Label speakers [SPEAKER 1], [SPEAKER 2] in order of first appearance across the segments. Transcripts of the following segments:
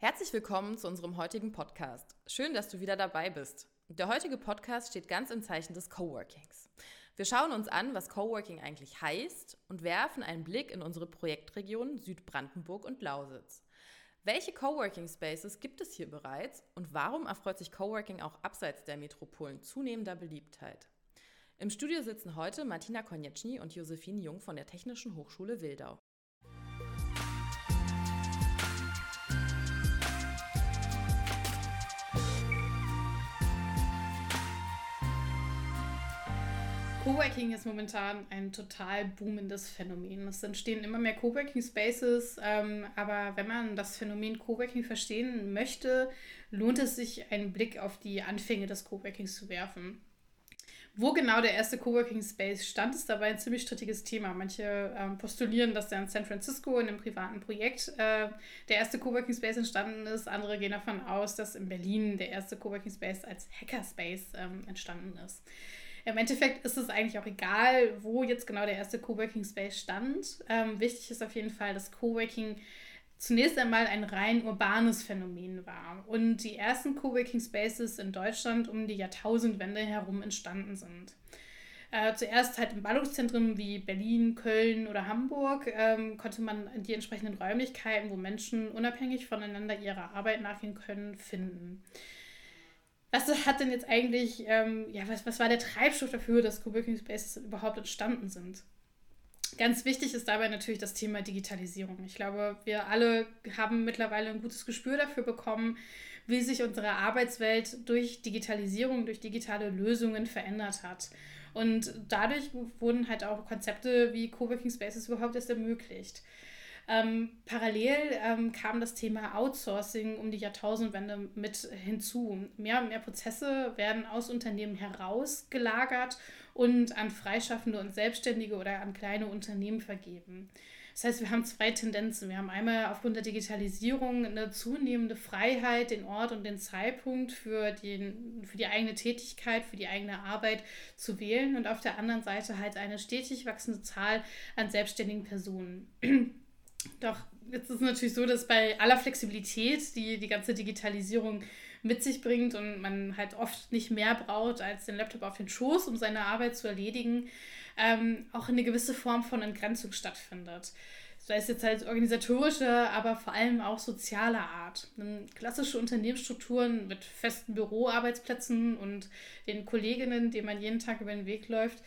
[SPEAKER 1] Herzlich willkommen zu unserem heutigen Podcast. Schön, dass du wieder dabei bist. Der heutige Podcast steht ganz im Zeichen des Coworkings. Wir schauen uns an, was Coworking eigentlich heißt und werfen einen Blick in unsere Projektregionen Südbrandenburg und Lausitz. Welche Coworking Spaces gibt es hier bereits und warum erfreut sich Coworking auch abseits der Metropolen zunehmender Beliebtheit? Im Studio sitzen heute Martina Konieczny und Josephine Jung von der Technischen Hochschule Wildau.
[SPEAKER 2] Coworking ist momentan ein total boomendes Phänomen. Es entstehen immer mehr Coworking Spaces, ähm, aber wenn man das Phänomen Coworking verstehen möchte, lohnt es sich, einen Blick auf die Anfänge des Coworkings zu werfen. Wo genau der erste Coworking Space stand, ist dabei ein ziemlich strittiges Thema. Manche ähm, postulieren, dass der in San Francisco in einem privaten Projekt äh, der erste Coworking Space entstanden ist. Andere gehen davon aus, dass in Berlin der erste Coworking Space als Hackerspace ähm, entstanden ist. Im Endeffekt ist es eigentlich auch egal, wo jetzt genau der erste Coworking Space stand. Ähm, wichtig ist auf jeden Fall, dass Coworking zunächst einmal ein rein urbanes Phänomen war und die ersten Coworking Spaces in Deutschland um die Jahrtausendwende herum entstanden sind. Äh, zuerst halt in Ballungszentren wie Berlin, Köln oder Hamburg ähm, konnte man die entsprechenden Räumlichkeiten, wo Menschen unabhängig voneinander ihrer Arbeit nachgehen können, finden. Was hat denn jetzt eigentlich, ähm, ja, was, was war der Treibstoff dafür, dass Coworking Spaces überhaupt entstanden sind? Ganz wichtig ist dabei natürlich das Thema Digitalisierung. Ich glaube, wir alle haben mittlerweile ein gutes Gespür dafür bekommen, wie sich unsere Arbeitswelt durch Digitalisierung, durch digitale Lösungen verändert hat. Und dadurch wurden halt auch Konzepte wie Coworking Spaces überhaupt erst ermöglicht. Ähm, parallel ähm, kam das Thema Outsourcing um die Jahrtausendwende mit hinzu. Mehr und mehr Prozesse werden aus Unternehmen herausgelagert und an Freischaffende und Selbstständige oder an kleine Unternehmen vergeben. Das heißt, wir haben zwei Tendenzen. Wir haben einmal aufgrund der Digitalisierung eine zunehmende Freiheit, den Ort und den Zeitpunkt für, den, für die eigene Tätigkeit, für die eigene Arbeit zu wählen und auf der anderen Seite halt eine stetig wachsende Zahl an selbstständigen Personen. Doch jetzt ist es natürlich so, dass bei aller Flexibilität, die die ganze Digitalisierung mit sich bringt und man halt oft nicht mehr braucht als den Laptop auf den Schoß, um seine Arbeit zu erledigen, ähm, auch eine gewisse Form von Entgrenzung stattfindet. Sei es jetzt halt organisatorischer, aber vor allem auch sozialer Art. Denn klassische Unternehmensstrukturen mit festen Büroarbeitsplätzen und den Kolleginnen, denen man jeden Tag über den Weg läuft,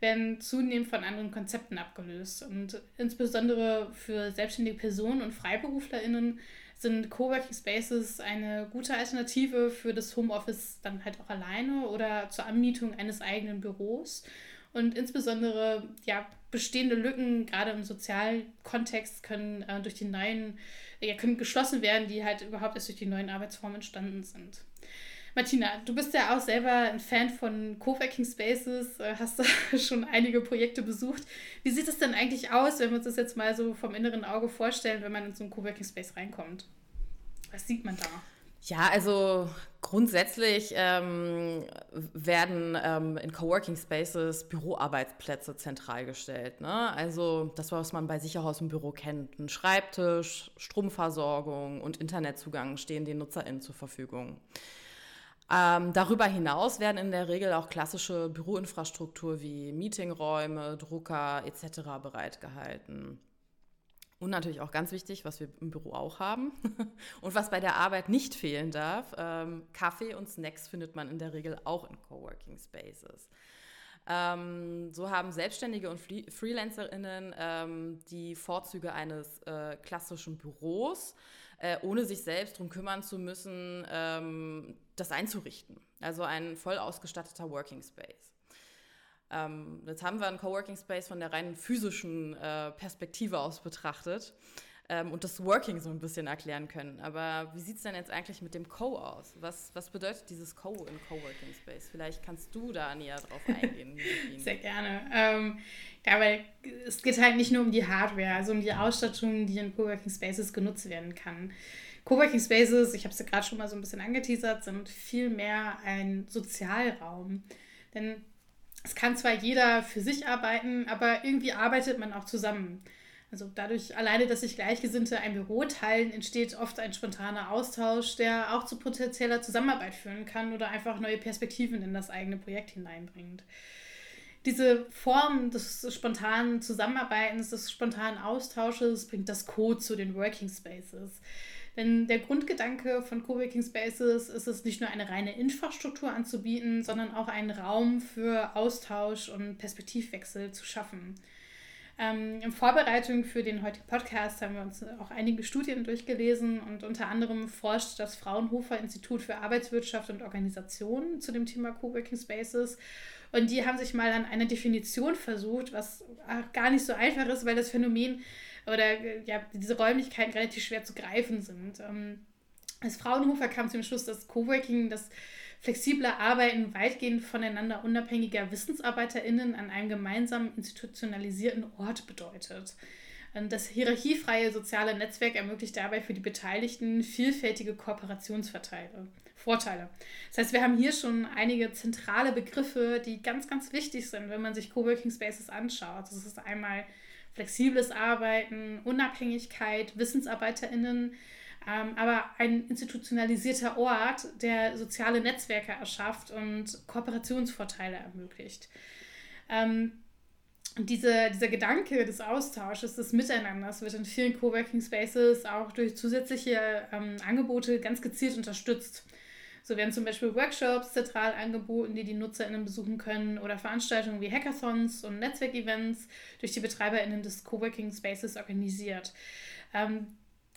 [SPEAKER 2] werden zunehmend von anderen Konzepten abgelöst. Und insbesondere für selbstständige Personen und FreiberuflerInnen sind Coworking Spaces eine gute Alternative für das Homeoffice dann halt auch alleine oder zur Anmietung eines eigenen Büros. Und insbesondere ja, bestehende Lücken, gerade im Sozialkontext, können äh, durch die neuen, ja, können geschlossen werden, die halt überhaupt erst durch die neuen Arbeitsformen entstanden sind. Martina, du bist ja auch selber ein Fan von Coworking Spaces, äh, hast da schon einige Projekte besucht. Wie sieht es denn eigentlich aus, wenn wir uns das jetzt mal so vom inneren Auge vorstellen, wenn man in so einen Coworking Space reinkommt? Was sieht man da?
[SPEAKER 1] Ja, also grundsätzlich ähm, werden ähm, in Coworking Spaces Büroarbeitsplätze zentral gestellt. Ne? Also das, was man bei sich auch aus dem Büro kennt. Ein Schreibtisch, Stromversorgung und Internetzugang stehen den NutzerInnen zur Verfügung. Ähm, darüber hinaus werden in der Regel auch klassische Büroinfrastruktur wie Meetingräume, Drucker etc. bereitgehalten. Und natürlich auch ganz wichtig, was wir im Büro auch haben und was bei der Arbeit nicht fehlen darf, ähm, Kaffee und Snacks findet man in der Regel auch in Coworking Spaces. Ähm, so haben Selbstständige und FreelancerInnen ähm, die Vorzüge eines äh, klassischen Büros, äh, ohne sich selbst darum kümmern zu müssen, ähm, das einzurichten. Also ein voll ausgestatteter Working Space. Ähm, jetzt haben wir einen Coworking Space von der rein physischen äh, Perspektive aus betrachtet ähm, und das Working so ein bisschen erklären können. Aber wie sieht es denn jetzt eigentlich mit dem Co aus? Was, was bedeutet dieses Co in Coworking Space? Vielleicht kannst du da näher drauf eingehen.
[SPEAKER 2] Sehr gerne. Ähm, ja, weil es geht halt nicht nur um die Hardware, also um die Ausstattung, die in Coworking Spaces genutzt werden kann. Coworking Spaces, ich habe es ja gerade schon mal so ein bisschen angeteasert, sind viel mehr ein Sozialraum. Denn es kann zwar jeder für sich arbeiten, aber irgendwie arbeitet man auch zusammen. Also dadurch alleine, dass sich Gleichgesinnte ein Büro teilen, entsteht oft ein spontaner Austausch, der auch zu potenzieller Zusammenarbeit führen kann oder einfach neue Perspektiven in das eigene Projekt hineinbringt. Diese Form des spontanen Zusammenarbeitens, des spontanen Austausches bringt das Code zu den Working Spaces. Denn der Grundgedanke von Coworking Spaces ist es nicht nur eine reine Infrastruktur anzubieten, sondern auch einen Raum für Austausch und Perspektivwechsel zu schaffen. Ähm, in Vorbereitung für den heutigen Podcast haben wir uns auch einige Studien durchgelesen und unter anderem forscht das Fraunhofer Institut für Arbeitswirtschaft und Organisation zu dem Thema Coworking Spaces. Und die haben sich mal an einer Definition versucht, was gar nicht so einfach ist, weil das Phänomen oder ja, diese Räumlichkeiten relativ schwer zu greifen sind. Ähm, das Fraunhofer kam zum Schluss, dass Coworking das flexible Arbeiten weitgehend voneinander unabhängiger WissensarbeiterInnen an einem gemeinsamen institutionalisierten Ort bedeutet. Das hierarchiefreie soziale Netzwerk ermöglicht dabei für die Beteiligten vielfältige Kooperationsvorteile. Vorteile. Das heißt, wir haben hier schon einige zentrale Begriffe, die ganz, ganz wichtig sind, wenn man sich Coworking Spaces anschaut. Das ist einmal flexibles Arbeiten, Unabhängigkeit, WissensarbeiterInnen, ähm, aber ein institutionalisierter Ort, der soziale Netzwerke erschafft und Kooperationsvorteile ermöglicht. Ähm, diese, dieser Gedanke des Austausches, des Miteinanders wird in vielen Coworking Spaces auch durch zusätzliche ähm, Angebote ganz gezielt unterstützt. So werden zum Beispiel Workshops zentral angeboten, die die NutzerInnen besuchen können oder Veranstaltungen wie Hackathons und Netzwerkevents durch die BetreiberInnen des Coworking Spaces organisiert. Ähm,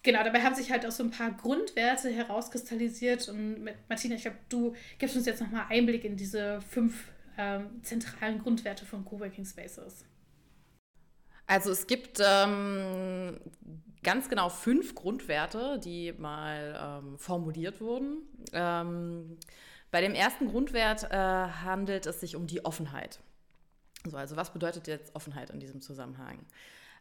[SPEAKER 2] genau, dabei haben sich halt auch so ein paar Grundwerte herauskristallisiert und mit Martina, ich glaube, du gibst uns jetzt nochmal Einblick in diese fünf ähm, zentralen Grundwerte von Coworking Spaces.
[SPEAKER 1] Also es gibt ähm, ganz genau fünf Grundwerte, die mal ähm, formuliert wurden. Ähm, bei dem ersten Grundwert äh, handelt es sich um die Offenheit. So, also was bedeutet jetzt Offenheit in diesem Zusammenhang?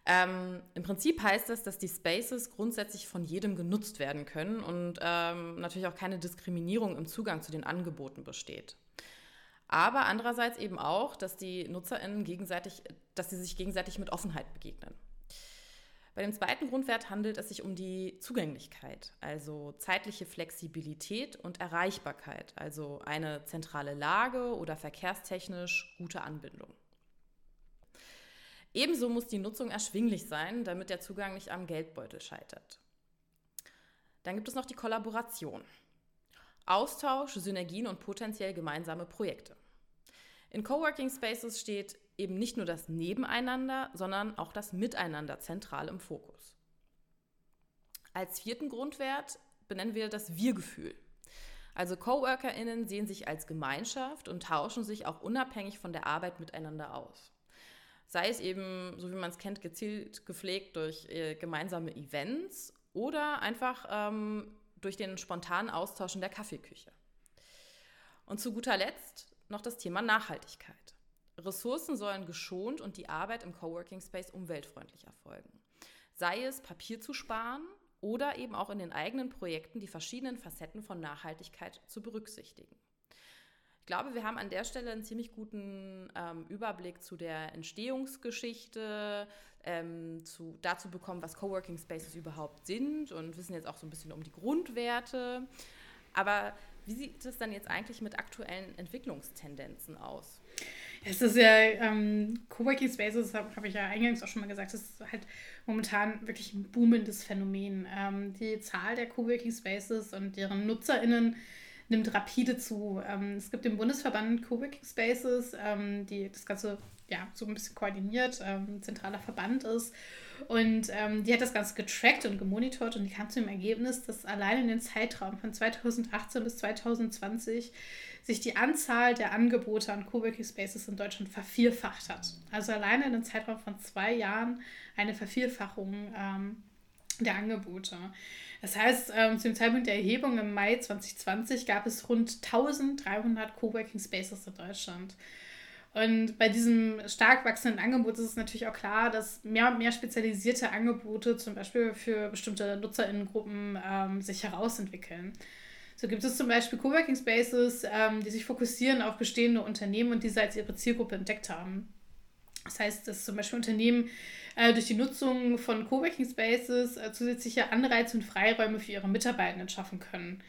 [SPEAKER 1] Ähm, Im Prinzip heißt das, dass die Spaces grundsätzlich von jedem genutzt werden können und ähm, natürlich auch keine Diskriminierung im Zugang zu den Angeboten besteht. Aber andererseits eben auch, dass die NutzerInnen gegenseitig, dass sie sich gegenseitig mit Offenheit begegnen. Bei dem zweiten Grundwert handelt es sich um die Zugänglichkeit, also zeitliche Flexibilität und Erreichbarkeit, also eine zentrale Lage oder verkehrstechnisch gute Anbindung. Ebenso muss die Nutzung erschwinglich sein, damit der Zugang nicht am Geldbeutel scheitert. Dann gibt es noch die Kollaboration. Austausch, Synergien und potenziell gemeinsame Projekte. In Coworking Spaces steht eben nicht nur das Nebeneinander, sondern auch das Miteinander zentral im Fokus. Als vierten Grundwert benennen wir das Wir-Gefühl. Also CoworkerInnen sehen sich als Gemeinschaft und tauschen sich auch unabhängig von der Arbeit miteinander aus. Sei es eben, so wie man es kennt, gezielt gepflegt durch äh, gemeinsame Events oder einfach ähm, durch den spontanen Austausch in der Kaffeeküche. Und zu guter Letzt noch das Thema Nachhaltigkeit. Ressourcen sollen geschont und die Arbeit im Coworking Space umweltfreundlich erfolgen. Sei es Papier zu sparen oder eben auch in den eigenen Projekten die verschiedenen Facetten von Nachhaltigkeit zu berücksichtigen. Ich glaube, wir haben an der Stelle einen ziemlich guten ähm, Überblick zu der Entstehungsgeschichte, ähm, zu, dazu bekommen, was Coworking Spaces überhaupt sind und wissen jetzt auch so ein bisschen um die Grundwerte. Aber wie sieht es dann jetzt eigentlich mit aktuellen Entwicklungstendenzen aus?
[SPEAKER 2] Es ist ja, ähm, Coworking Spaces, habe hab ich ja eingangs auch schon mal gesagt, ist halt momentan wirklich ein boomendes Phänomen. Ähm, die Zahl der Coworking Spaces und deren NutzerInnen nimmt rapide zu. Ähm, es gibt den Bundesverband Coworking Spaces, ähm, die das Ganze ja so ein bisschen koordiniert, ähm, zentraler Verband ist. Und ähm, die hat das Ganze getrackt und gemonitort und die kam zu dem Ergebnis, dass allein in den Zeitraum von 2018 bis 2020 sich die Anzahl der Angebote an Coworking Spaces in Deutschland vervierfacht hat. Also alleine in einem Zeitraum von zwei Jahren eine Vervierfachung ähm, der Angebote. Das heißt, ähm, zum Zeitpunkt der Erhebung im Mai 2020 gab es rund 1300 Coworking Spaces in Deutschland. Und bei diesem stark wachsenden Angebot ist es natürlich auch klar, dass mehr und mehr spezialisierte Angebote, zum Beispiel für bestimmte Nutzerinnengruppen, ähm, sich herausentwickeln. So gibt es zum Beispiel Coworking Spaces, ähm, die sich fokussieren auf bestehende Unternehmen und diese als ihre Zielgruppe entdeckt haben. Das heißt, dass zum Beispiel Unternehmen äh, durch die Nutzung von Coworking Spaces äh, zusätzliche Anreize und Freiräume für ihre Mitarbeitenden schaffen können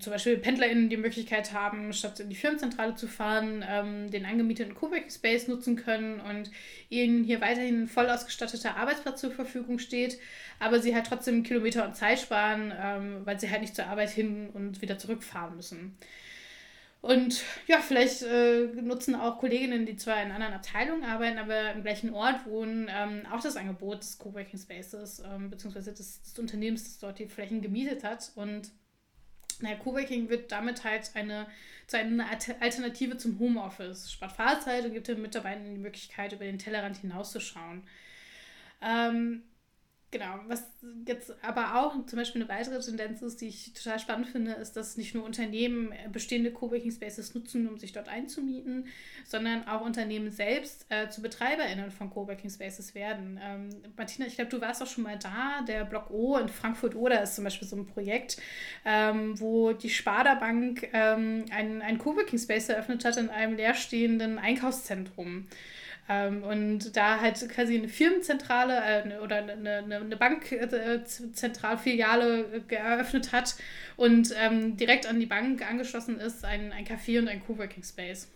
[SPEAKER 2] zum Beispiel PendlerInnen die Möglichkeit haben, statt in die Firmenzentrale zu fahren, ähm, den angemieteten Coworking Space nutzen können und ihnen hier weiterhin ein voll ausgestatteter Arbeitsplatz zur Verfügung steht, aber sie halt trotzdem Kilometer und Zeit sparen, ähm, weil sie halt nicht zur Arbeit hin und wieder zurückfahren müssen. Und ja, vielleicht äh, nutzen auch Kolleginnen, die zwar in anderen Abteilungen arbeiten, aber im gleichen Ort wohnen, ähm, auch das Angebot des Coworking Spaces, ähm, beziehungsweise des, des Unternehmens, das dort die Flächen gemietet hat. Und naja, Coworking wird damit halt eine, zu einer Alternative zum Homeoffice. Spart Fahrzeit und gibt den Mitarbeitern die Möglichkeit, über den Tellerrand hinauszuschauen. Ähm, Genau, was jetzt aber auch zum Beispiel eine weitere Tendenz ist, die ich total spannend finde, ist, dass nicht nur Unternehmen bestehende Coworking Spaces nutzen, um sich dort einzumieten, sondern auch Unternehmen selbst äh, zu BetreiberInnen von Coworking Spaces werden. Ähm, Martina, ich glaube, du warst auch schon mal da. Der Block O in Frankfurt-Oder ist zum Beispiel so ein Projekt, ähm, wo die Sparda Bank ähm, einen, einen Coworking Space eröffnet hat in einem leerstehenden Einkaufszentrum. Ähm, und da halt quasi eine Firmenzentrale äh, oder eine, eine, eine Bankzentralfiliale äh, eröffnet hat und ähm, direkt an die Bank angeschlossen ist, ein, ein Café und ein Coworking Space.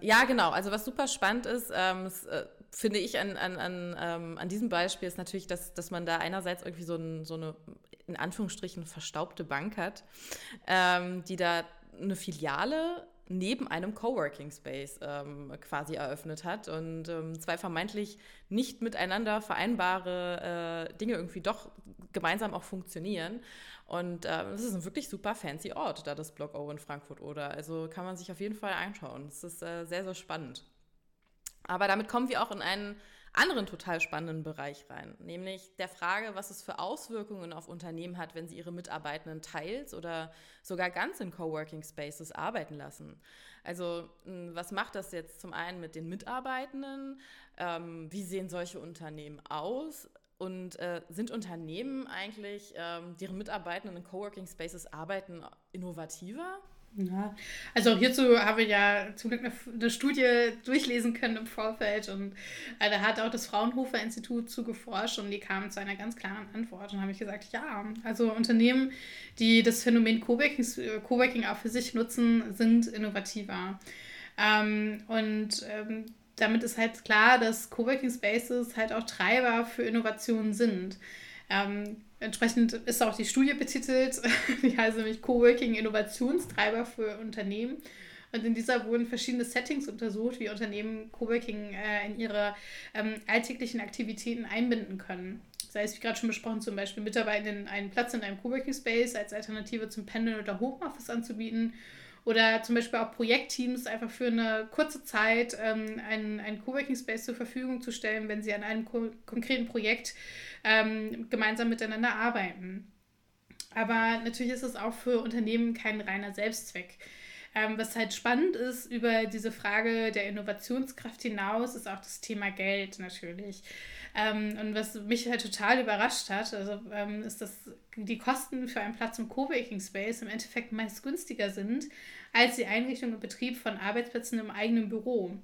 [SPEAKER 1] Ja, genau. Also was super spannend ist, ähm, das, äh, finde ich an, an, an, ähm, an diesem Beispiel, ist natürlich, dass, dass man da einerseits irgendwie so, ein, so eine, in Anführungsstrichen, verstaubte Bank hat, ähm, die da eine Filiale neben einem Coworking Space ähm, quasi eröffnet hat und ähm, zwei vermeintlich nicht miteinander vereinbare äh, Dinge irgendwie doch gemeinsam auch funktionieren. Und äh, ist ein wirklich super fancy Ort, da das Block O in Frankfurt oder. Also kann man sich auf jeden Fall anschauen. Es ist äh, sehr, sehr spannend. Aber damit kommen wir auch in einen anderen total spannenden Bereich rein, nämlich der Frage, was es für Auswirkungen auf Unternehmen hat, wenn sie ihre Mitarbeitenden teils oder sogar ganz in Coworking Spaces arbeiten lassen. Also hm, was macht das jetzt zum einen mit den Mitarbeitenden? Ähm, wie sehen solche Unternehmen aus? Und äh, sind Unternehmen eigentlich, ähm, deren Mitarbeitenden in Coworking Spaces arbeiten, innovativer?
[SPEAKER 2] Ja, also auch hierzu habe ich ja zum Glück eine, Studie durchlesen können im Vorfeld und äh, da hat auch das Fraunhofer Institut zu geforscht und die kamen zu einer ganz klaren Antwort und habe ich gesagt, ja, also Unternehmen, die das Phänomen Coworking, Coworking auch für sich nutzen, sind innovativer. Ähm, und ähm, damit ist halt klar, dass Coworking Spaces halt auch Treiber für Innovationen sind. Ähm, Entsprechend ist auch die Studie betitelt, die heißt nämlich Coworking Innovationstreiber für Unternehmen. Und in dieser wurden verschiedene Settings untersucht, wie Unternehmen Coworking äh, in ihre ähm, alltäglichen Aktivitäten einbinden können. Sei es, wie gerade schon besprochen, zum Beispiel Mitarbeitenden einen Platz in einem Coworking Space als Alternative zum Pendeln oder Homeoffice anzubieten oder zum Beispiel auch Projektteams einfach für eine kurze Zeit ähm, einen, einen Coworking Space zur Verfügung zu stellen, wenn sie an einem ko konkreten Projekt ähm, gemeinsam miteinander arbeiten. Aber natürlich ist es auch für Unternehmen kein reiner Selbstzweck. Ähm, was halt spannend ist über diese Frage der Innovationskraft hinaus, ist auch das Thema Geld natürlich. Ähm, und was mich halt total überrascht hat, also, ähm, ist, dass die Kosten für einen Platz im Coworking Space im Endeffekt meist günstiger sind als die Einrichtung und Betrieb von Arbeitsplätzen im eigenen Büro.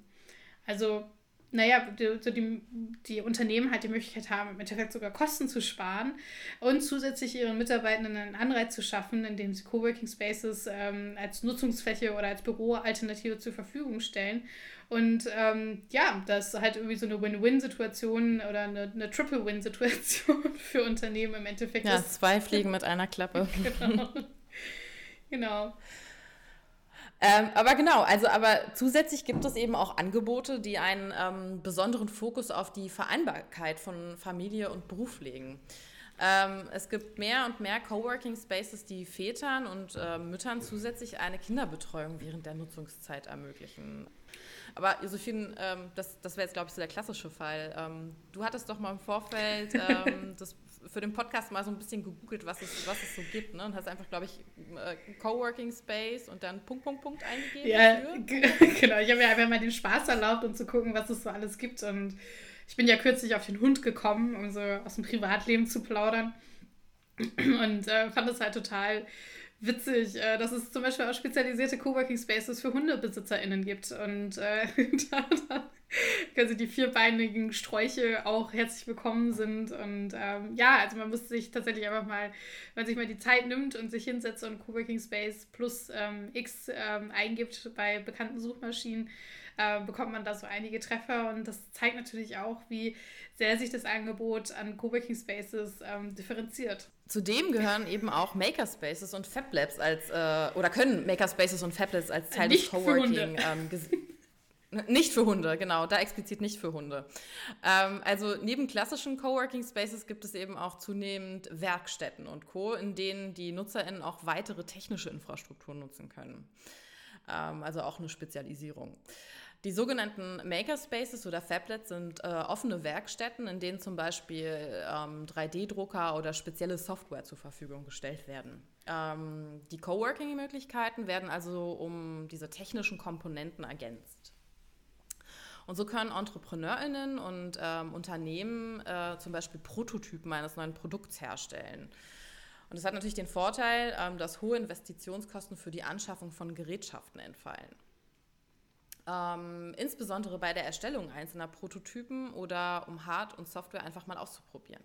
[SPEAKER 2] Also naja, die, die, die Unternehmen halt die Möglichkeit haben, im Endeffekt sogar Kosten zu sparen und zusätzlich ihren Mitarbeitenden einen Anreiz zu schaffen, indem sie Coworking Spaces ähm, als Nutzungsfläche oder als Büroalternative zur Verfügung stellen. Und ähm, ja, das ist halt irgendwie so eine Win-Win-Situation oder eine, eine Triple-Win-Situation für Unternehmen im Endeffekt.
[SPEAKER 1] Ja, zwei Fliegen mit einer Klappe.
[SPEAKER 2] genau. genau.
[SPEAKER 1] Ähm, aber genau, also aber zusätzlich gibt es eben auch Angebote, die einen ähm, besonderen Fokus auf die Vereinbarkeit von Familie und Beruf legen. Ähm, es gibt mehr und mehr Coworking Spaces, die Vätern und äh, Müttern zusätzlich eine Kinderbetreuung während der Nutzungszeit ermöglichen. Aber Josephine, ähm, das, das wäre jetzt, glaube ich, so der klassische Fall. Ähm, du hattest doch mal im Vorfeld ähm, das für den Podcast mal so ein bisschen gegoogelt, was es, was es so gibt, ne? Und hast einfach, glaube ich, äh, Coworking Space und dann Punkt, Punkt, Punkt eingegeben.
[SPEAKER 2] Ja, genau. Ich habe mir einfach mal den Spaß erlaubt, um zu gucken, was es so alles gibt. Und ich bin ja kürzlich auf den Hund gekommen, um so aus dem Privatleben zu plaudern. Und äh, fand es halt total witzig, äh, dass es zum Beispiel auch spezialisierte Coworking Spaces für HundebesitzerInnen gibt. Und äh, da, da also die vierbeinigen Sträuche auch herzlich willkommen sind. Und ähm, ja, also man muss sich tatsächlich einfach mal, wenn man sich mal die Zeit nimmt und sich hinsetzt und Coworking Space plus ähm, X ähm, eingibt bei bekannten Suchmaschinen, äh, bekommt man da so einige Treffer. Und das zeigt natürlich auch, wie sehr sich das Angebot an Coworking Spaces ähm, differenziert.
[SPEAKER 1] Zudem gehören eben auch Makerspaces und Fab Labs als, äh, oder können Makerspaces und Fab Labs als Teil
[SPEAKER 2] Nicht
[SPEAKER 1] des Coworking ähm, nicht für Hunde, genau, da explizit nicht für Hunde. Ähm, also neben klassischen Coworking Spaces gibt es eben auch zunehmend Werkstätten und Co., in denen die NutzerInnen auch weitere technische Infrastruktur nutzen können. Ähm, also auch eine Spezialisierung. Die sogenannten Makerspaces oder Fablets sind äh, offene Werkstätten, in denen zum Beispiel ähm, 3D-Drucker oder spezielle Software zur Verfügung gestellt werden. Ähm, die Coworking-Möglichkeiten werden also um diese technischen Komponenten ergänzt. Und so können EntrepreneurInnen und ähm, Unternehmen äh, zum Beispiel Prototypen eines neuen Produkts herstellen. Und das hat natürlich den Vorteil, ähm, dass hohe Investitionskosten für die Anschaffung von Gerätschaften entfallen. Ähm, insbesondere bei der Erstellung einzelner Prototypen oder um Hard- und Software einfach mal auszuprobieren.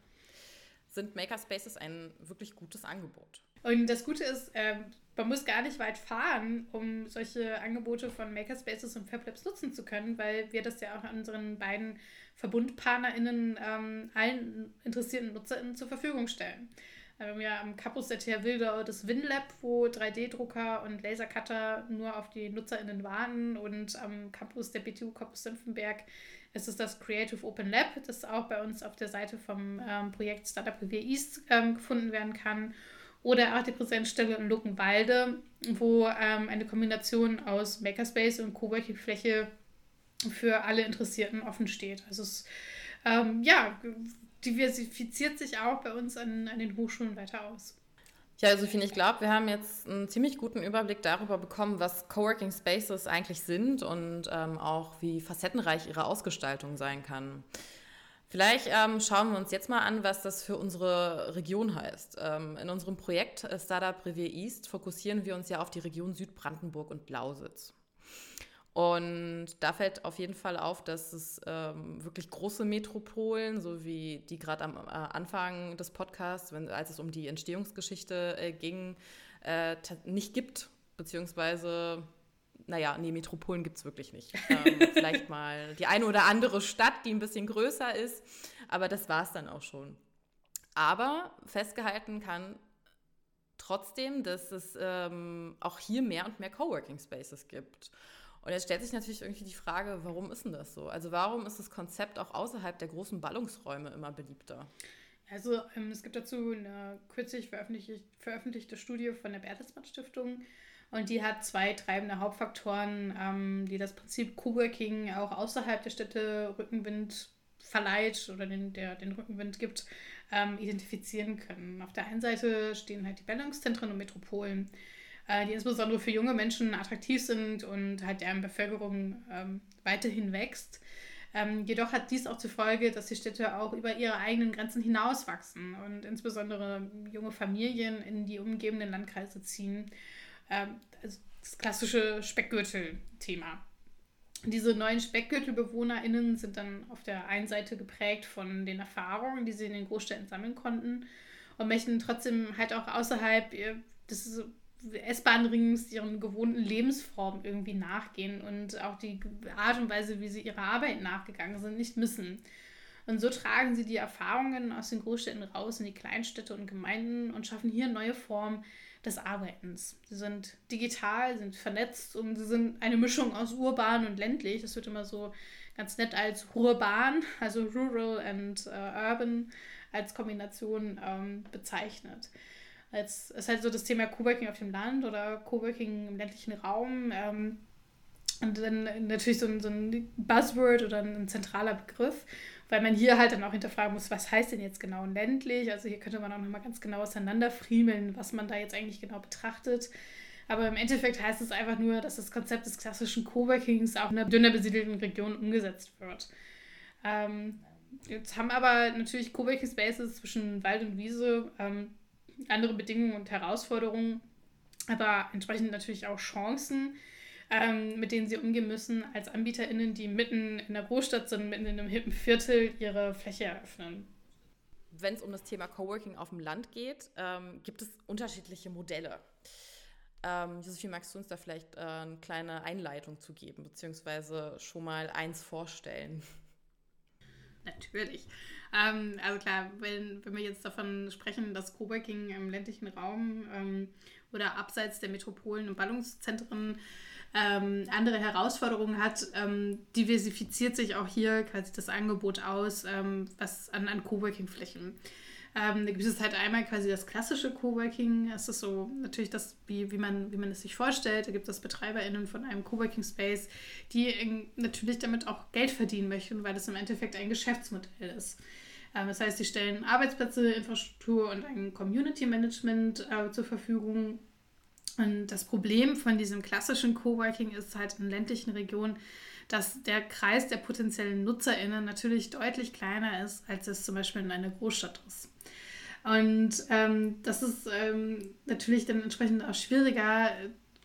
[SPEAKER 1] Sind Makerspaces ein wirklich gutes Angebot.
[SPEAKER 2] Und das Gute ist, äh, man muss gar nicht weit fahren, um solche Angebote von Makerspaces und FabLabs nutzen zu können, weil wir das ja auch unseren beiden VerbundpartnerInnen ähm, allen interessierten NutzerInnen zur Verfügung stellen. Wir haben ja am Campus der TH Wildau das WinLab, wo 3D-Drucker und Lasercutter nur auf die NutzerInnen warten. Und am Campus der BTU Campus Senfenberg ist es das Creative Open Lab, das auch bei uns auf der Seite vom ähm, Projekt Startup Revier East ähm, gefunden werden kann. Oder auch die Präsenzstelle in Luckenwalde, wo ähm, eine Kombination aus Makerspace und Coworking-Fläche für alle Interessierten offen steht. Also es ähm, ja, diversifiziert sich auch bei uns an, an den Hochschulen weiter aus.
[SPEAKER 1] Ja, Sophie, ich glaube, wir haben jetzt einen ziemlich guten Überblick darüber bekommen, was Coworking Spaces eigentlich sind und ähm, auch wie facettenreich ihre Ausgestaltung sein kann. Vielleicht ähm, schauen wir uns jetzt mal an, was das für unsere Region heißt. Ähm, in unserem Projekt äh, Startup Revier East fokussieren wir uns ja auf die Region Südbrandenburg und Lausitz. Und da fällt auf jeden Fall auf, dass es ähm, wirklich große Metropolen, so wie die gerade am äh, Anfang des Podcasts, wenn, als es um die Entstehungsgeschichte äh, ging, äh, nicht gibt, beziehungsweise, naja, nee, Metropolen gibt es wirklich nicht. Ähm, vielleicht mal die eine oder andere Stadt, die ein bisschen größer ist, aber das war es dann auch schon. Aber festgehalten kann trotzdem, dass es ähm, auch hier mehr und mehr Coworking Spaces gibt. Und jetzt stellt sich natürlich irgendwie die Frage, warum ist denn das so? Also warum ist das Konzept auch außerhalb der großen Ballungsräume immer beliebter?
[SPEAKER 2] Also ähm, es gibt dazu eine kürzlich veröffentlichte, veröffentlichte Studie von der Bertelsmann Stiftung und die hat zwei treibende Hauptfaktoren, ähm, die das Prinzip Coworking auch außerhalb der Städte Rückenwind verleiht oder den, der, den Rückenwind gibt, ähm, identifizieren können. Auf der einen Seite stehen halt die Ballungszentren und Metropolen äh, die insbesondere für junge Menschen attraktiv sind und halt deren Bevölkerung ähm, weiterhin wächst. Ähm, jedoch hat dies auch zur Folge, dass die Städte auch über ihre eigenen Grenzen hinauswachsen und insbesondere junge Familien in die umgebenden Landkreise ziehen. Ähm, das klassische Speckgürtel-Thema. Diese neuen SpeckgürtelbewohnerInnen sind dann auf der einen Seite geprägt von den Erfahrungen, die sie in den Großstädten sammeln konnten und möchten trotzdem halt auch außerhalb des S-Bahn-Rings ihren gewohnten Lebensformen irgendwie nachgehen und auch die Art und Weise, wie sie ihrer Arbeit nachgegangen sind, nicht missen. Und so tragen sie die Erfahrungen aus den Großstädten raus in die Kleinstädte und Gemeinden und schaffen hier neue Formen des Arbeitens. Sie sind digital, sind vernetzt und sie sind eine Mischung aus urban und ländlich. Das wird immer so ganz nett als urban, also rural and uh, urban, als Kombination ähm, bezeichnet. Es ist halt so das Thema Coworking auf dem Land oder Coworking im ländlichen Raum. Ähm, und dann natürlich so ein, so ein Buzzword oder ein, ein, zentraler Begriff, weil man hier halt dann auch hinterfragen muss, was heißt denn jetzt genau ländlich? Also hier könnte man auch nochmal ganz genau auseinanderfriemeln, was man da jetzt eigentlich genau betrachtet. Aber im Endeffekt heißt es einfach nur, dass das Konzept des klassischen Coworkings auch in einer dünner besiedelten Region umgesetzt wird. Ähm, jetzt haben aber natürlich Coworking Spaces zwischen Wald und Wiese ähm, andere Bedingungen und Herausforderungen, aber entsprechend natürlich auch Chancen. Ähm, mit denen sie umgehen müssen als AnbieterInnen, die mitten in der Großstadt sind, mitten in einem hippen Viertel ihre Fläche eröffnen.
[SPEAKER 1] Wenn es um das Thema Coworking auf dem Land geht, ähm, gibt es unterschiedliche Modelle. Ähm, Josephine, magst du uns da vielleicht äh, eine kleine Einleitung zu geben, beziehungsweise schon mal eins vorstellen?
[SPEAKER 2] Natürlich. Ähm, also klar, wenn, wenn wir jetzt davon sprechen, dass Coworking im ländlichen Raum ähm, oder abseits der Metropolen und Ballungszentren ähm, andere Herausforderungen hat, ähm, diversifiziert sich auch hier quasi das Angebot aus, ähm, was an, an Coworking-Flächen. Ähm, da gibt es halt einmal quasi das klassische Coworking. Es ist so natürlich das, wie, wie, man, wie man es sich vorstellt. Da gibt es BetreiberInnen von einem Coworking Space, die natürlich damit auch Geld verdienen möchten, weil das im Endeffekt ein Geschäftsmodell ist. Ähm, das heißt, sie stellen Arbeitsplätze, Infrastruktur und ein Community Management äh, zur Verfügung. Und das Problem von diesem klassischen Coworking ist halt in ländlichen Regionen, dass der Kreis der potenziellen NutzerInnen natürlich deutlich kleiner ist, als es zum Beispiel in einer Großstadt ist. Und ähm, das ist ähm, natürlich dann entsprechend auch schwieriger,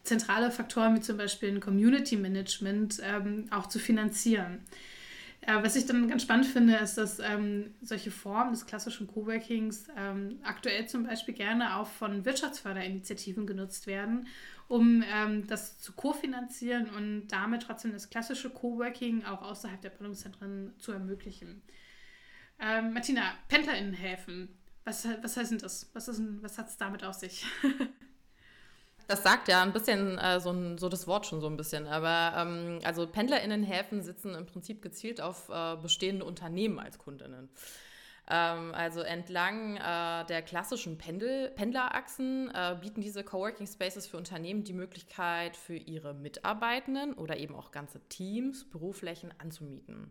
[SPEAKER 2] zentrale Faktoren wie zum Beispiel ein Community Management ähm, auch zu finanzieren. Äh, was ich dann ganz spannend finde, ist, dass ähm, solche Formen des klassischen Coworkings ähm, aktuell zum Beispiel gerne auch von Wirtschaftsförderinitiativen genutzt werden, um ähm, das zu kofinanzieren und damit trotzdem das klassische Coworking auch außerhalb der Bildungszentren zu ermöglichen. Ähm, Martina, PendlerInnenhäfen, was, was heißt denn das? Was, was hat es damit auf sich?
[SPEAKER 1] Das sagt ja ein bisschen äh, so, ein, so, das Wort schon so ein bisschen. Aber ähm, also PendlerInnenhäfen sitzen im Prinzip gezielt auf äh, bestehende Unternehmen als KundInnen. Ähm, also entlang äh, der klassischen Pendel Pendlerachsen äh, bieten diese Coworking Spaces für Unternehmen die Möglichkeit, für ihre Mitarbeitenden oder eben auch ganze Teams Büroflächen anzumieten.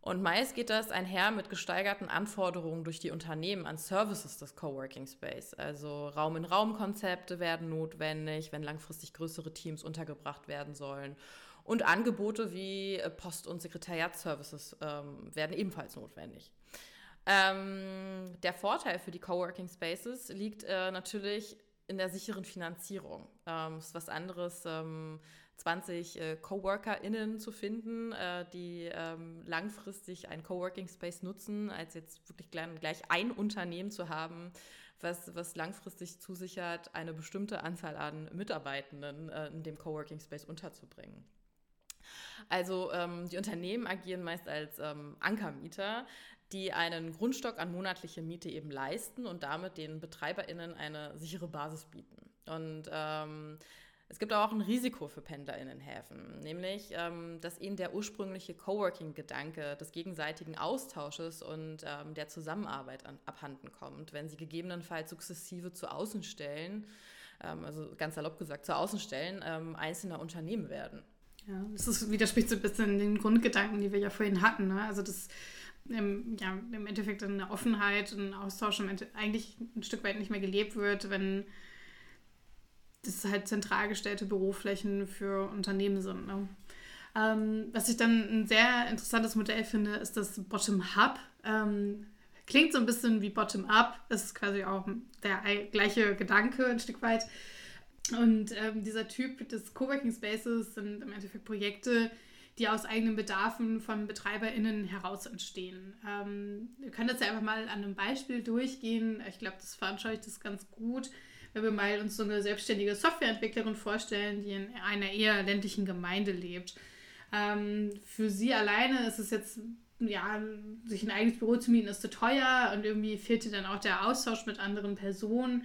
[SPEAKER 1] Und meist geht das einher mit gesteigerten Anforderungen durch die Unternehmen an Services des Coworking Space. Also Raum-in-Raum-Konzepte werden notwendig, wenn langfristig größere Teams untergebracht werden sollen. Und Angebote wie Post- und Sekretariatsservices ähm, werden ebenfalls notwendig. Ähm, der Vorteil für die Coworking Spaces liegt äh, natürlich in der sicheren Finanzierung. Ähm, ist was anderes, ähm, 20 äh, CoworkerInnen zu finden, äh, die ähm, langfristig einen Coworking Space nutzen, als jetzt wirklich gleich ein Unternehmen zu haben, was, was langfristig zusichert, eine bestimmte Anzahl an Mitarbeitenden äh, in dem Coworking Space unterzubringen. Also ähm, die Unternehmen agieren meist als ähm, Ankermieter, die einen Grundstock an monatlicher Miete eben leisten und damit den BetreiberInnen eine sichere Basis bieten. Und ähm, es gibt auch ein Risiko für PendlerInnenhäfen, nämlich, ähm, dass ihnen der ursprüngliche Coworking-Gedanke des gegenseitigen Austausches und ähm, der Zusammenarbeit an, abhanden kommt, wenn sie gegebenenfalls sukzessive zu Außenstellen, ähm, also ganz salopp gesagt, zu Außenstellen ähm, einzelner Unternehmen werden.
[SPEAKER 2] Ja, das ist, widerspricht so ein bisschen den Grundgedanken, die wir ja vorhin hatten. Ne? Also das im, ja, im Endeffekt eine Offenheit, ein Austausch eigentlich ein Stück weit nicht mehr gelebt wird, wenn das halt zentral gestellte Büroflächen für Unternehmen sind. Ne? Ähm, was ich dann ein sehr interessantes Modell finde, ist das Bottom-Up. Ähm, klingt so ein bisschen wie Bottom-Up, ist quasi auch der gleiche Gedanke ein Stück weit. Und ähm, dieser Typ des Coworking Spaces sind im Endeffekt Projekte, die aus eigenen Bedarfen von BetreiberInnen heraus entstehen. Ähm, wir können das ja einfach mal an einem Beispiel durchgehen. Ich glaube, das veranschaulicht das ganz gut wenn wir mal uns so eine selbstständige Softwareentwicklerin vorstellen, die in einer eher ländlichen Gemeinde lebt. Ähm, für sie alleine ist es jetzt, ja, sich ein eigenes Büro zu mieten, ist zu teuer und irgendwie fehlt ihr dann auch der Austausch mit anderen Personen.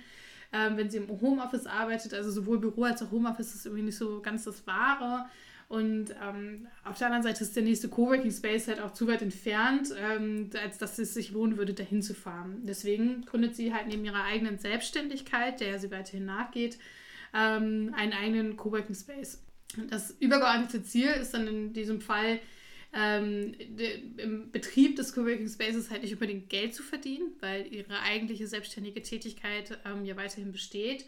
[SPEAKER 2] Ähm, wenn sie im Homeoffice arbeitet, also sowohl Büro als auch Homeoffice ist irgendwie nicht so ganz das Wahre. Und ähm, auf der anderen Seite ist der nächste Coworking Space halt auch zu weit entfernt, ähm, als dass es sich lohnen würde, dahin zu fahren. Deswegen gründet sie halt neben ihrer eigenen Selbstständigkeit, der sie weiterhin nachgeht, ähm, einen eigenen Coworking Space. Das übergeordnete Ziel ist dann in diesem Fall, ähm, im Betrieb des Coworking Spaces halt nicht unbedingt Geld zu verdienen, weil ihre eigentliche selbstständige Tätigkeit ähm, ja weiterhin besteht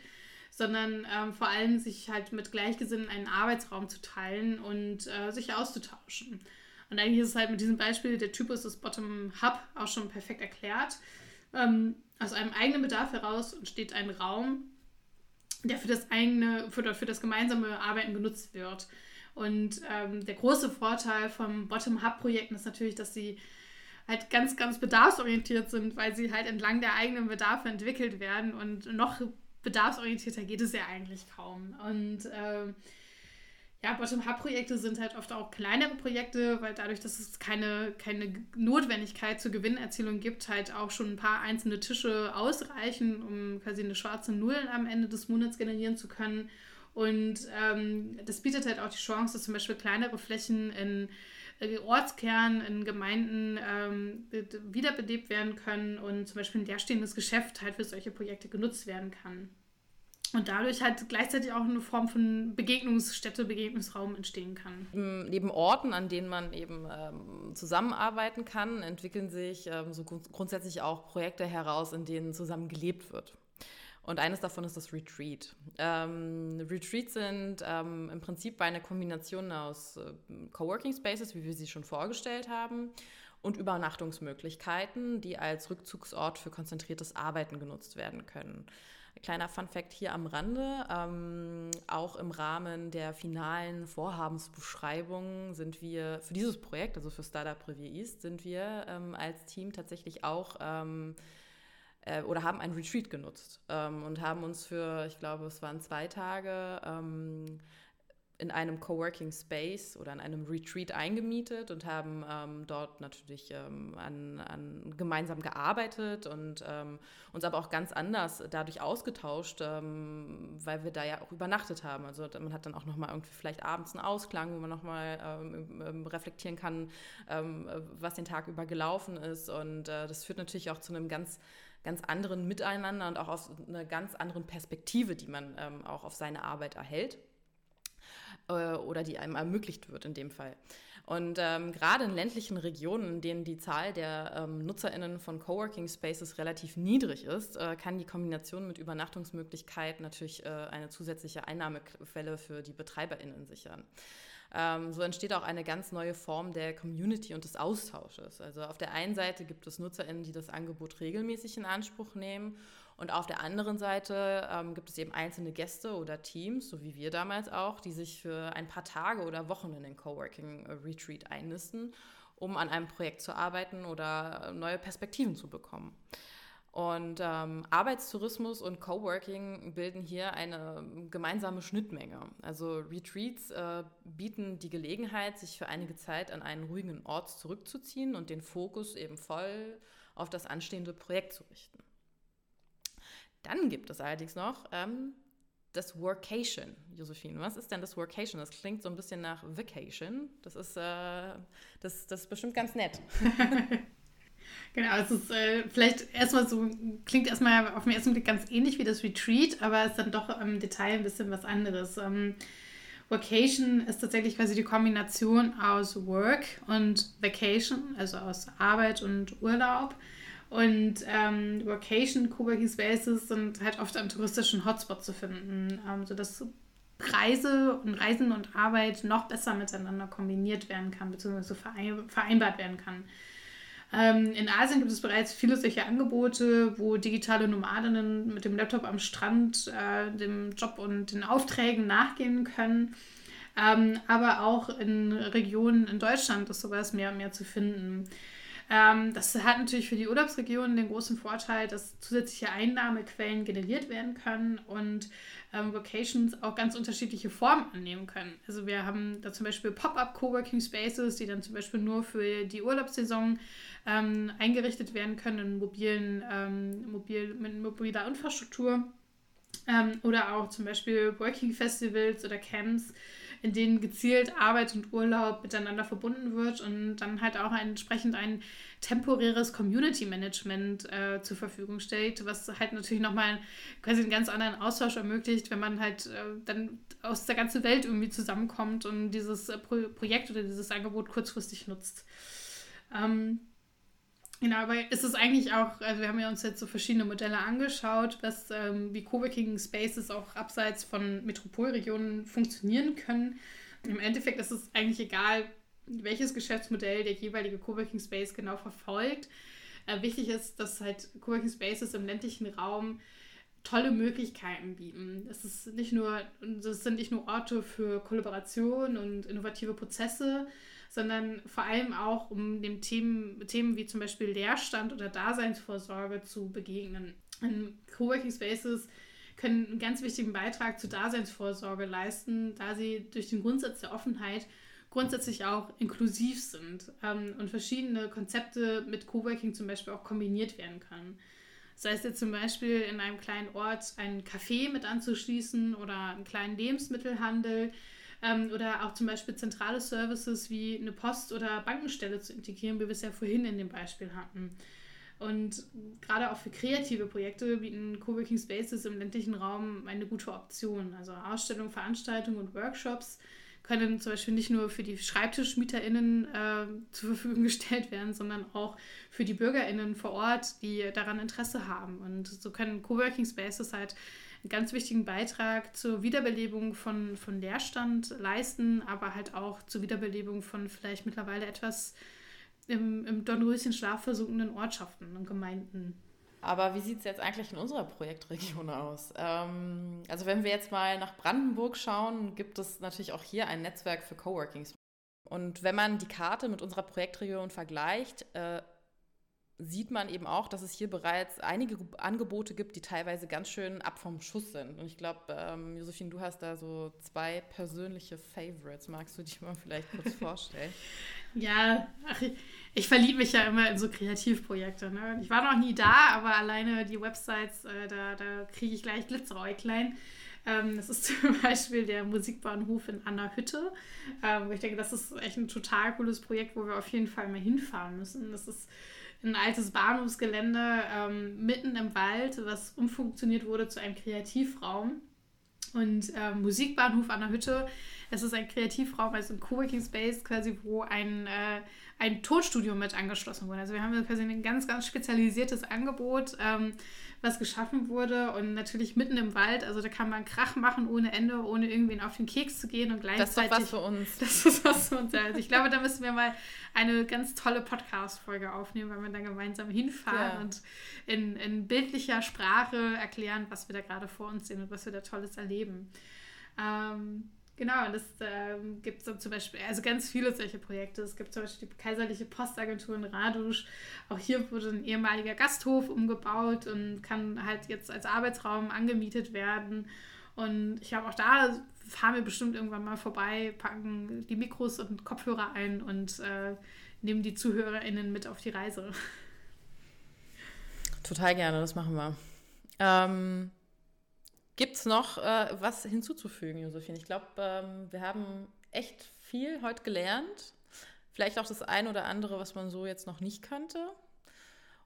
[SPEAKER 2] sondern ähm, vor allem sich halt mit Gleichgesinnten einen Arbeitsraum zu teilen und äh, sich auszutauschen. Und eigentlich ist es halt mit diesem Beispiel der Typus des Bottom-Hub auch schon perfekt erklärt. Ähm, aus einem eigenen Bedarf heraus entsteht ein Raum, der für das eigene, für, für das gemeinsame Arbeiten genutzt wird. Und ähm, der große Vorteil vom Bottom-Up-Projekten ist natürlich, dass sie halt ganz, ganz bedarfsorientiert sind, weil sie halt entlang der eigenen Bedarfe entwickelt werden und noch bedarfsorientierter geht es ja eigentlich kaum. Und ähm, ja, Bottom-Up-Projekte sind halt oft auch kleinere Projekte, weil dadurch, dass es keine, keine Notwendigkeit zur Gewinnerzielung gibt, halt auch schon ein paar einzelne Tische ausreichen, um quasi eine schwarze Null am Ende des Monats generieren zu können. Und ähm, das bietet halt auch die Chance, dass zum Beispiel kleinere Flächen in äh, Ortskernen, in Gemeinden ähm, wiederbelebt werden können und zum Beispiel ein leerstehendes Geschäft halt für solche Projekte genutzt werden kann. Und dadurch halt gleichzeitig auch eine Form von Begegnungsstätte, Begegnungsraum entstehen kann.
[SPEAKER 1] Neben Orten, an denen man eben ähm, zusammenarbeiten kann, entwickeln sich ähm, so grundsätzlich auch Projekte heraus, in denen zusammen gelebt wird. Und eines davon ist das Retreat. Ähm, Retreats sind ähm, im Prinzip eine Kombination aus äh, Coworking Spaces, wie wir sie schon vorgestellt haben, und Übernachtungsmöglichkeiten, die als Rückzugsort für konzentriertes Arbeiten genutzt werden können. Kleiner Fun-Fact hier am Rande. Ähm, auch im Rahmen der finalen Vorhabensbeschreibung sind wir für dieses Projekt, also für Startup Revier East, sind wir ähm, als Team tatsächlich auch ähm, äh, oder haben ein Retreat genutzt ähm, und haben uns für, ich glaube, es waren zwei Tage ähm, in einem Coworking Space oder in einem Retreat eingemietet und haben ähm, dort natürlich ähm, an, an, gemeinsam gearbeitet und ähm, uns aber auch ganz anders dadurch ausgetauscht, ähm, weil wir da ja auch übernachtet haben. Also man hat dann auch nochmal irgendwie vielleicht abends einen Ausklang, wo man nochmal ähm, ähm, reflektieren kann, was den Tag über gelaufen ist. Und äh, das führt natürlich auch zu einem ganz ganz anderen Miteinander und auch aus einer ganz anderen Perspektive, die man auch auf seine Arbeit erhält äh, oder die einem ermöglicht wird in dem Fall. Und ähm, gerade in ländlichen Regionen, in denen die Zahl der ähm, NutzerInnen von Coworking Spaces relativ niedrig ist, äh, kann die Kombination mit Übernachtungsmöglichkeiten natürlich äh, eine zusätzliche Einnahmequelle für die BetreiberInnen sichern. Ähm, so entsteht auch eine ganz neue Form der Community und des Austausches. Also auf der einen Seite gibt es NutzerInnen, die das Angebot regelmäßig in Anspruch nehmen und auf der anderen Seite ähm, gibt es eben einzelne Gäste oder Teams, so wie wir damals auch, die sich für ein paar Tage oder Wochen in den Coworking Retreat einnisten, um an einem Projekt zu arbeiten oder neue Perspektiven zu bekommen. Und ähm, Arbeitstourismus und Coworking bilden hier eine gemeinsame Schnittmenge. Also Retreats äh, bieten die Gelegenheit, sich für einige Zeit an einen ruhigen Ort zurückzuziehen und den Fokus eben voll auf das anstehende Projekt zu richten. Dann gibt es allerdings noch ähm, das Workation. Josephine, was ist denn das Workation? Das klingt so ein bisschen nach Vacation. Das ist, äh, das, das ist bestimmt ganz nett.
[SPEAKER 2] genau, es ist äh, vielleicht erstmal so, klingt erstmal auf den ersten Blick ganz ähnlich wie das Retreat, aber ist dann doch im Detail ein bisschen was anderes. Ähm, Vacation ist tatsächlich quasi die Kombination aus Work und Vacation, also aus Arbeit und Urlaub. Und ähm, Vacation Coworking Spaces sind halt oft an touristischen Hotspots zu finden, ähm, sodass Reise und Reisen und Arbeit noch besser miteinander kombiniert werden kann, beziehungsweise vereinbart werden kann. Ähm, in Asien gibt es bereits viele solche Angebote, wo digitale Nomadinnen mit dem Laptop am Strand äh, dem Job und den Aufträgen nachgehen können. Ähm, aber auch in Regionen in Deutschland ist sowas mehr und mehr zu finden. Ähm, das hat natürlich für die Urlaubsregionen den großen Vorteil, dass zusätzliche Einnahmequellen generiert werden können und ähm, Vocations auch ganz unterschiedliche Formen annehmen können. Also wir haben da zum Beispiel Pop-up Coworking Spaces, die dann zum Beispiel nur für die Urlaubssaison ähm, eingerichtet werden können in mobilen, ähm, mobil, mit mobiler Infrastruktur. Ähm, oder auch zum Beispiel Working Festivals oder Camps, in denen gezielt Arbeit und Urlaub miteinander verbunden wird und dann halt auch entsprechend ein temporäres Community Management äh, zur Verfügung stellt, was halt natürlich nochmal quasi einen ganz anderen Austausch ermöglicht, wenn man halt äh, dann aus der ganzen Welt irgendwie zusammenkommt und dieses äh, Pro Projekt oder dieses Angebot kurzfristig nutzt. Ähm, Genau, aber ist es eigentlich auch, also wir haben ja uns jetzt so verschiedene Modelle angeschaut, was ähm, wie Coworking Spaces auch abseits von Metropolregionen funktionieren können. Im Endeffekt ist es eigentlich egal, welches Geschäftsmodell der jeweilige Coworking Space genau verfolgt. Äh, wichtig ist, dass halt Coworking Spaces im ländlichen Raum tolle Möglichkeiten bieten. Es ist nicht nur, das sind nicht nur Orte für Kollaboration und innovative Prozesse, sondern vor allem auch, um den Themen, Themen wie zum Beispiel Leerstand oder Daseinsvorsorge zu begegnen. In Coworking Spaces können einen ganz wichtigen Beitrag zur Daseinsvorsorge leisten, da sie durch den Grundsatz der Offenheit grundsätzlich auch inklusiv sind ähm, und verschiedene Konzepte mit Coworking zum Beispiel auch kombiniert werden können. Sei es jetzt zum Beispiel in einem kleinen Ort ein Café mit anzuschließen oder einen kleinen Lebensmittelhandel ähm, oder auch zum Beispiel zentrale Services wie eine Post- oder Bankenstelle zu integrieren, wie wir es ja vorhin in dem Beispiel hatten. Und gerade auch für kreative Projekte bieten Coworking Spaces im ländlichen Raum eine gute Option. Also Ausstellungen, Veranstaltungen und Workshops können zum Beispiel nicht nur für die SchreibtischmieterInnen äh, zur Verfügung gestellt werden, sondern auch für die BürgerInnen vor Ort, die daran Interesse haben. Und so können Coworking Spaces halt einen ganz wichtigen Beitrag zur Wiederbelebung von, von Leerstand leisten, aber halt auch zur Wiederbelebung von vielleicht mittlerweile etwas im, im Dornröschen-Schlaf versunkenen Ortschaften und Gemeinden.
[SPEAKER 1] Aber wie sieht es jetzt eigentlich in unserer Projektregion aus? Ähm, also wenn wir jetzt mal nach Brandenburg schauen, gibt es natürlich auch hier ein Netzwerk für Coworkings. Und wenn man die Karte mit unserer Projektregion vergleicht, äh, sieht man eben auch, dass es hier bereits einige Angebote gibt, die teilweise ganz schön ab vom Schuss sind. Und ich glaube, ähm, Josephine, du hast da so zwei persönliche Favorites. Magst du dich mal vielleicht kurz vorstellen?
[SPEAKER 2] ja, ach, ich, ich verliebe mich ja immer in so Kreativprojekte. Ne? Ich war noch nie da, aber alleine die Websites, äh, da, da kriege ich gleich Glitzeräuglein. Ähm, das ist zum Beispiel der Musikbahnhof in Anna-Hütte. Ähm, ich denke, das ist echt ein total cooles Projekt, wo wir auf jeden Fall mal hinfahren müssen. Das ist ein altes Bahnhofsgelände ähm, mitten im Wald, was umfunktioniert wurde zu einem Kreativraum. Und äh, Musikbahnhof an der Hütte, es ist ein Kreativraum, also ein Coworking Space quasi, wo ein äh, ein Tonstudio mit angeschlossen wurde. Also wir haben quasi ein ganz, ganz spezialisiertes Angebot, ähm, was geschaffen wurde und natürlich mitten im Wald. Also da kann man Krach machen ohne Ende, ohne irgendwen auf den Keks zu gehen und gleichzeitig.
[SPEAKER 1] Das ist was für uns.
[SPEAKER 2] Das ist was für uns. Also ich glaube, da müssen wir mal eine ganz tolle Podcast-Folge aufnehmen, weil wir dann gemeinsam hinfahren ja. und in, in bildlicher Sprache erklären, was wir da gerade vor uns sehen und was wir da Tolles erleben. Ähm, Genau, und das ähm, gibt es dann zum Beispiel, also ganz viele solche Projekte. Es gibt zum Beispiel die Kaiserliche Postagentur in Radusch. Auch hier wurde ein ehemaliger Gasthof umgebaut und kann halt jetzt als Arbeitsraum angemietet werden. Und ich glaube, auch da fahren wir bestimmt irgendwann mal vorbei, packen die Mikros und Kopfhörer ein und äh, nehmen die ZuhörerInnen mit auf die Reise.
[SPEAKER 1] Total gerne, das machen wir. Ähm, Gibt es noch äh, was hinzuzufügen, Josephine? Ich glaube, ähm, wir haben echt viel heute gelernt. Vielleicht auch das eine oder andere, was man so jetzt noch nicht kannte.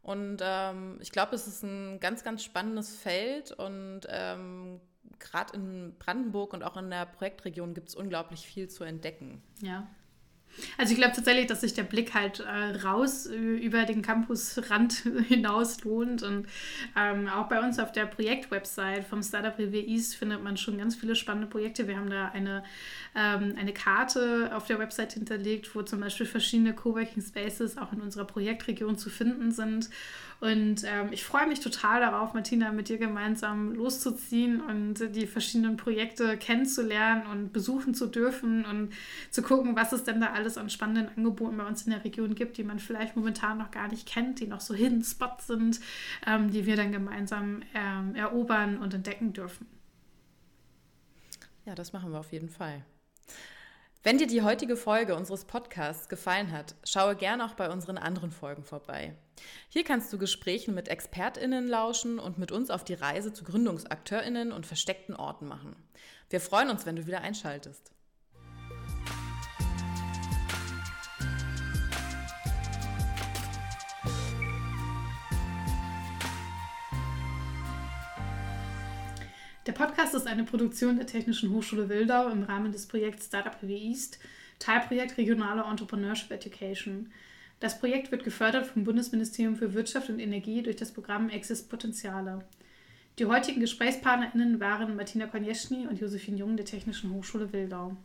[SPEAKER 1] Und ähm, ich glaube, es ist ein ganz, ganz spannendes Feld und ähm, gerade in Brandenburg und auch in der Projektregion gibt es unglaublich viel zu entdecken.
[SPEAKER 2] Ja. Also ich glaube tatsächlich, dass sich der Blick halt äh, raus äh, über den Campusrand hinaus lohnt. Und ähm, auch bei uns auf der Projektwebsite vom Startup Revier East findet man schon ganz viele spannende Projekte. Wir haben da eine, ähm, eine Karte auf der Website hinterlegt, wo zum Beispiel verschiedene Coworking Spaces auch in unserer Projektregion zu finden sind. Und ähm, ich freue mich total darauf, Martina, mit dir gemeinsam loszuziehen und die verschiedenen Projekte kennenzulernen und besuchen zu dürfen und zu gucken, was es denn da alles an spannenden Angeboten bei uns in der Region gibt, die man vielleicht momentan noch gar nicht kennt, die noch so Hidden Spots sind, ähm, die wir dann gemeinsam ähm, erobern und entdecken dürfen.
[SPEAKER 1] Ja, das machen wir auf jeden Fall. Wenn dir die heutige Folge unseres Podcasts gefallen hat, schaue gerne auch bei unseren anderen Folgen vorbei. Hier kannst du Gesprächen mit ExpertInnen lauschen und mit uns auf die Reise zu GründungsakteurInnen und versteckten Orten machen. Wir freuen uns, wenn du wieder einschaltest.
[SPEAKER 2] Der Podcast ist eine Produktion der Technischen Hochschule Wildau im Rahmen des Projekts Startup HW East, Teilprojekt Regionale Entrepreneurship Education. Das Projekt wird gefördert vom Bundesministerium für Wirtschaft und Energie durch das Programm Exist Potenziale. Die heutigen GesprächspartnerInnen waren Martina Konieschny und Josephine Jung der Technischen Hochschule Wildau.